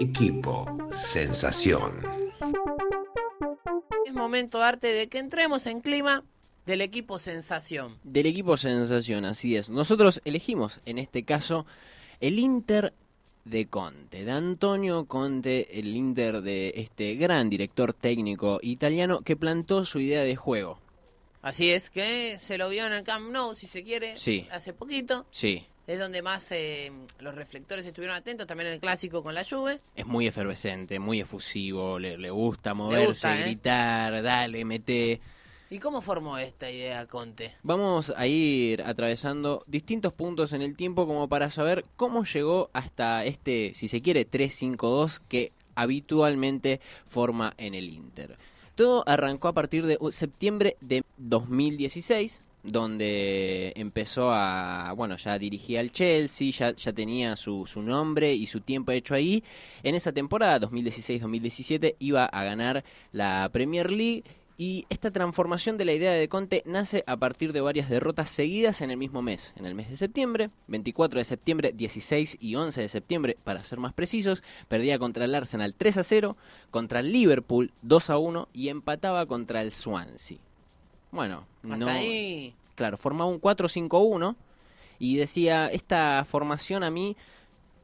Equipo Sensación. Es momento, Arte, de que entremos en clima del equipo Sensación. Del equipo Sensación, así es. Nosotros elegimos, en este caso, el Inter de Conte, de Antonio Conte, el Inter de este gran director técnico italiano que plantó su idea de juego. Así es, que se lo vio en el Camp Nou, si se quiere, Sí. hace poquito. Sí, Es donde más eh, los reflectores estuvieron atentos, también en el clásico con la Juve. es muy efervescente, muy efusivo, le, le gusta moverse, gusta, ¿eh? gritar, dale, mete. ¿Y cómo formó esta idea Conte? Vamos a ir atravesando distintos puntos en el tiempo como para saber cómo llegó hasta este, si se quiere, 3-5-2 que habitualmente forma en el Inter. Todo arrancó a partir de septiembre de 2016, donde empezó a, bueno, ya dirigía al Chelsea, ya, ya tenía su, su nombre y su tiempo hecho ahí. En esa temporada, 2016-2017, iba a ganar la Premier League y esta transformación de la idea de Conte nace a partir de varias derrotas seguidas en el mismo mes. En el mes de septiembre, 24 de septiembre, 16 y 11 de septiembre, para ser más precisos, perdía contra el Arsenal 3 a 0, contra el Liverpool 2 a 1 y empataba contra el Swansea. Bueno, Hasta no, ahí. claro, formaba un 4-5-1 y decía, esta formación a mí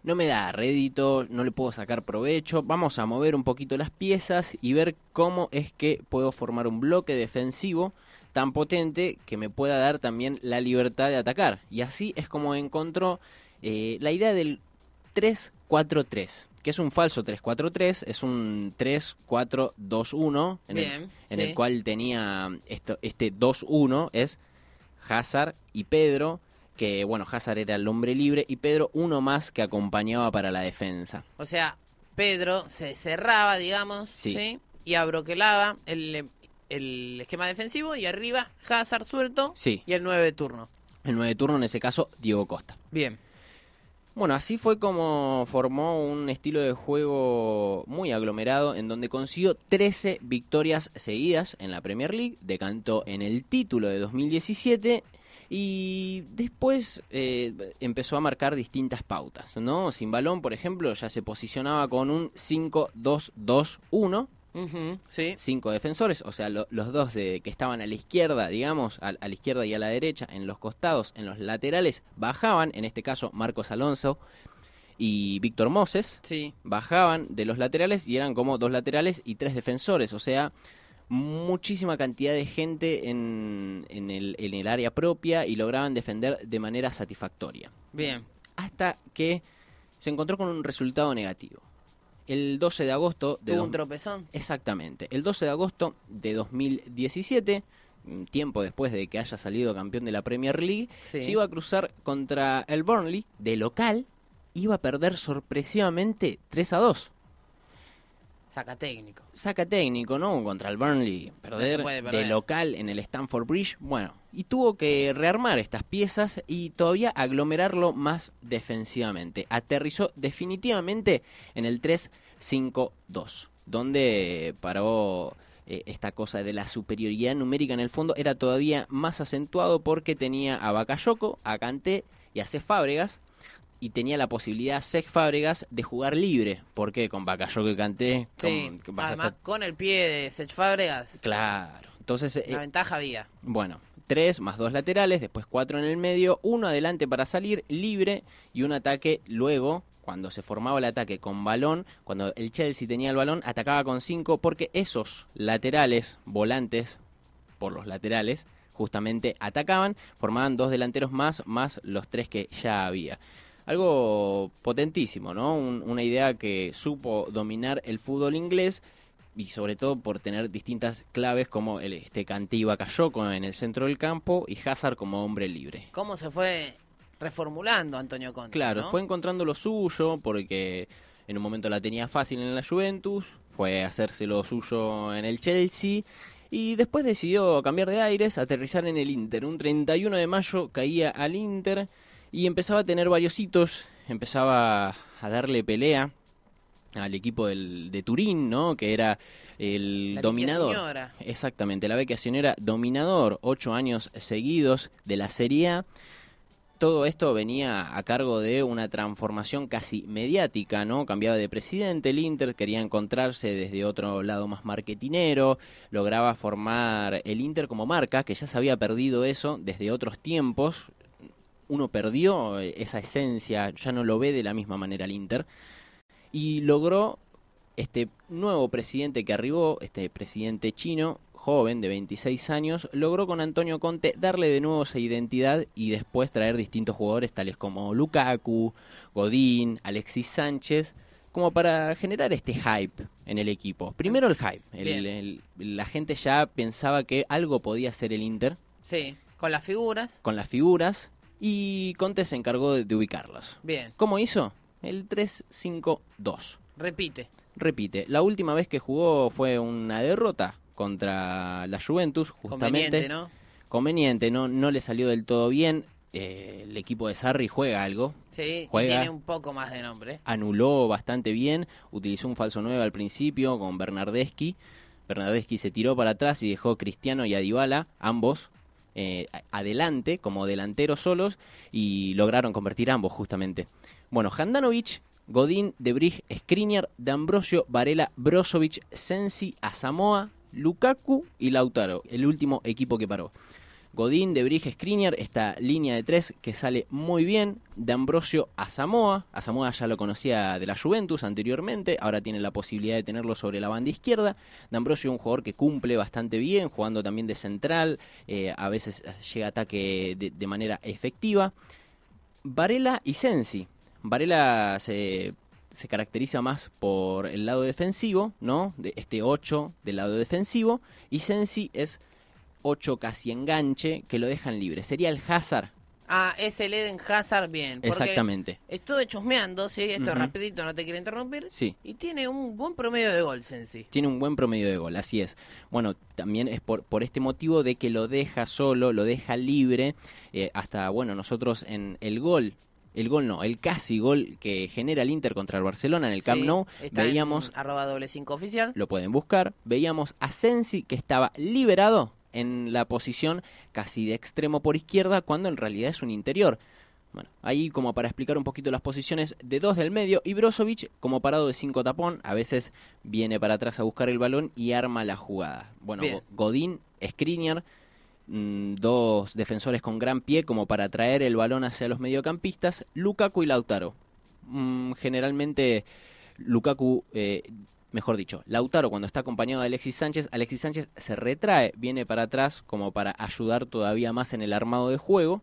no me da rédito, no le puedo sacar provecho, vamos a mover un poquito las piezas y ver cómo es que puedo formar un bloque defensivo tan potente que me pueda dar también la libertad de atacar. Y así es como encontró eh, la idea del 3-4-3, que es un falso 3-4-3, es un 3-4-2-1, en, el, en sí. el cual tenía esto, este 2-1, es Hazard y Pedro, que bueno, Hazard era el hombre libre y Pedro uno más que acompañaba para la defensa. O sea, Pedro se cerraba, digamos, Sí. ¿sí? Y abroquelaba el, el esquema defensivo y arriba Hazard suelto Sí. y el 9 de turno. El 9 de turno, en ese caso, Diego Costa. Bien. Bueno, así fue como formó un estilo de juego muy aglomerado en donde consiguió 13 victorias seguidas en la Premier League, decantó en el título de 2017 y después eh, empezó a marcar distintas pautas, ¿no? Sin balón, por ejemplo, ya se posicionaba con un 5-2-2-1, Ujú, sí. cinco defensores, o sea, lo- los dos de, que estaban a la izquierda, digamos, a, a la izquierda y a la derecha, en los costados, en los laterales, bajaban, en este caso Marcos Alonso y Víctor Moses, Sí. bajaban de los laterales y eran como dos laterales y tres defensores, o sea, muchísima cantidad de gente en, en, el, en el área propia y lograban defender de manera satisfactoria Bien. hasta que se encontró con un resultado negativo. El 12 de agosto de Tuvo un tropezón. Exactamente. El 12 de agosto de 2017, un tiempo después de que haya salido campeón de la Premier League, Sí. se iba a cruzar contra el Burnley de local, iba a perder sorpresivamente 3 a 2. Saca técnico. Saca técnico, ¿no? Contra el Burnley, perder, de local en el Stamford Bridge. Bueno, y tuvo que rearmar estas piezas y todavía aglomerarlo más defensivamente. Aterrizó definitivamente en el 3-5-2, donde paró eh, esta cosa de la superioridad numérica en el fondo era todavía más acentuado porque tenía a Bakayoko, a Kanté y a Fábregas y tenía la posibilidad Cesc Fábregas de jugar libre, porque con Bakayoko y Kanté Sí. con- Además, estar- con el pie de Sech Fábregas, Claro. Entonces, eh, la ventaja había. bueno, tres más dos laterales, después cuatro en el medio, uno adelante para salir libre y un ataque luego, cuando se formaba el ataque con balón, cuando el Chelsea tenía el balón, atacaba con cinco porque esos laterales, volantes por los laterales, justamente atacaban, formaban dos delanteros más, más los tres que ya había. Algo potentísimo, ¿no? Un- una idea que supo dominar el fútbol inglés y sobre todo por tener distintas claves como el este y Bakayoko en el centro del campo y Hazard como hombre libre. ¿Cómo se fue reformulando Antonio Conte? Claro, ¿no? fue encontrando lo suyo porque en un momento la tenía fácil en la Juventus, fue hacerse lo suyo en el Chelsea y después decidió cambiar de aires, aterrizar en el Inter. Un 31 de mayo caía al Inter y empezaba a tener varios hitos, empezaba a darle pelea al equipo del, de Turín, ¿no? Que era el La dominador. Signora. Exactamente, la Vecchia Signora dominador, ocho años seguidos de la Serie A. todo esto venía a cargo de una transformación casi mediática, ¿no? Cambiaba de presidente el Inter, quería encontrarse desde otro lado más marketinero, lograba formar el Inter como marca, que ya se había perdido eso desde otros tiempos. Uno perdió esa esencia, ya no lo ve de la misma manera el Inter. Y logró este nuevo presidente que arribó, este presidente chino, joven de 26 años, logró con Antonio Conte darle de nuevo esa identidad y después traer distintos jugadores tales como Lukaku, Godín, Alexis Sánchez, como para generar este hype en el equipo. Primero el hype, el- el- la gente ya pensaba que algo podía ser el Inter Sí, con las figuras. con las figuras y Conte se encargó de, de ubicarlos. Bien, ¿Cómo hizo? El 3-5-2. repite. Repite, la última vez que jugó fue una derrota contra la Juventus, justamente. Conveniente, ¿no? Conveniente, no, no le salió del todo bien. Eh, el equipo de Sarri juega algo, Sí, y Juega. tiene un poco más de nombre. anuló bastante bien, utilizó un falso 9 al principio con Bernardeschi. Bernardeschi se tiró para atrás y dejó Cristiano y a Dybala, ambos, eh, adelante como delanteros solos y lograron convertir ambos justamente. Bueno, Handanovic, Godín, Debrij, Skriniar, D'Ambrosio, Varela, Brozovic, Sensi, Asamoa, Lukaku y Lautaro, el último equipo que paró. Godín, Debrij, Skriniar, esta línea de tres que sale muy bien. De Ambrosio a Samoa. A Samoa ya lo conocía de la Juventus anteriormente, ahora tiene la posibilidad de tenerlo sobre la banda izquierda. De Ambrosio un jugador que cumple bastante bien, jugando también de central, eh, a veces llega a ataque de, de manera efectiva. Varela y Sensi. Varela se, se caracteriza más por el lado defensivo, ¿no? De este 8 del lado defensivo. Y Sensi es 8 casi enganche, que lo dejan libre. Sería el Hazard. Ah, es el Eden Hazard, bien. porque Exactamente. Estuve chusmeando, sí, esto Ujú. rapidito, no te quiero interrumpir. Sí. Y tiene un buen promedio de gol, Sensi. Tiene un buen promedio de gol, así es. Bueno, también es por, por este motivo de que lo deja solo, lo deja libre. eh, hasta, bueno, nosotros en el gol, el gol no, el casi gol que genera el Inter contra el Barcelona en el Camp Sí, Nou, veíamos en arroba doble cinco oficial. lo pueden buscar. Veíamos a Sensi que estaba liberado en la posición casi de extremo por izquierda cuando en realidad es un interior. Bueno, ahí como para explicar un poquito las posiciones de dos del medio y Brozovic como parado de cinco tapón, a veces viene para atrás a buscar el balón y arma la jugada. Bueno, Bien. Godín, Skriniar, mm, dos defensores con gran pie como para traer el balón hacia los mediocampistas, Lukaku y Lautaro. Mm, generalmente Lukaku, eh, mejor dicho, Lautaro cuando está acompañado de Alexis Sánchez, Alexis Sánchez se retrae, viene para atrás como para ayudar todavía más en el armado de juego.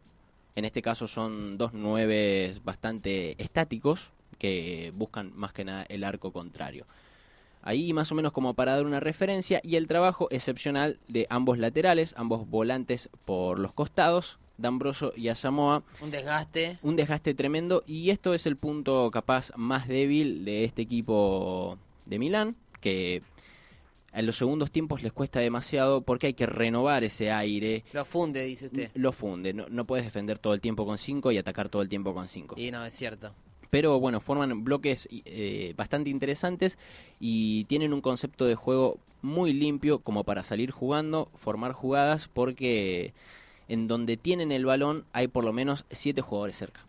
En este caso son dos nueve bastante estáticos que buscan más que nada el arco contrario. Ahí más o menos como para dar una referencia y el trabajo excepcional de ambos laterales, ambos volantes por los costados, D'Ambroso y Asamoa, Un desgaste. un desgaste tremendo y esto es el punto capaz más débil de este equipo de Milán, que en los segundos tiempos les cuesta demasiado porque hay que renovar ese aire, Lo funde, dice usted. lo funde, no, no puedes defender todo el tiempo con 5 y atacar todo el tiempo con 5. Y no, es cierto. Pero bueno, forman bloques eh, bastante interesantes y tienen un concepto de juego muy limpio como para salir jugando, formar jugadas, porque en donde tienen el balón hay por lo menos siete jugadores cerca.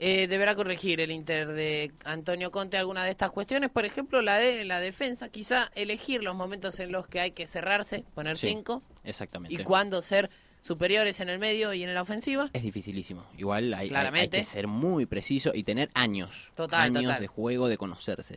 Eh, deberá corregir el Inter de Antonio Conte alguna de estas cuestiones, por ejemplo, la de la defensa, quizá elegir los momentos en los que hay que cerrarse, poner Sí, cinco, Exactamente. y cuándo ser superiores en el medio y en la ofensiva. Es dificilísimo. Igual hay, hay- hay Claramente. que ser muy preciso y tener años. Total, años total. de juego, de conocerse.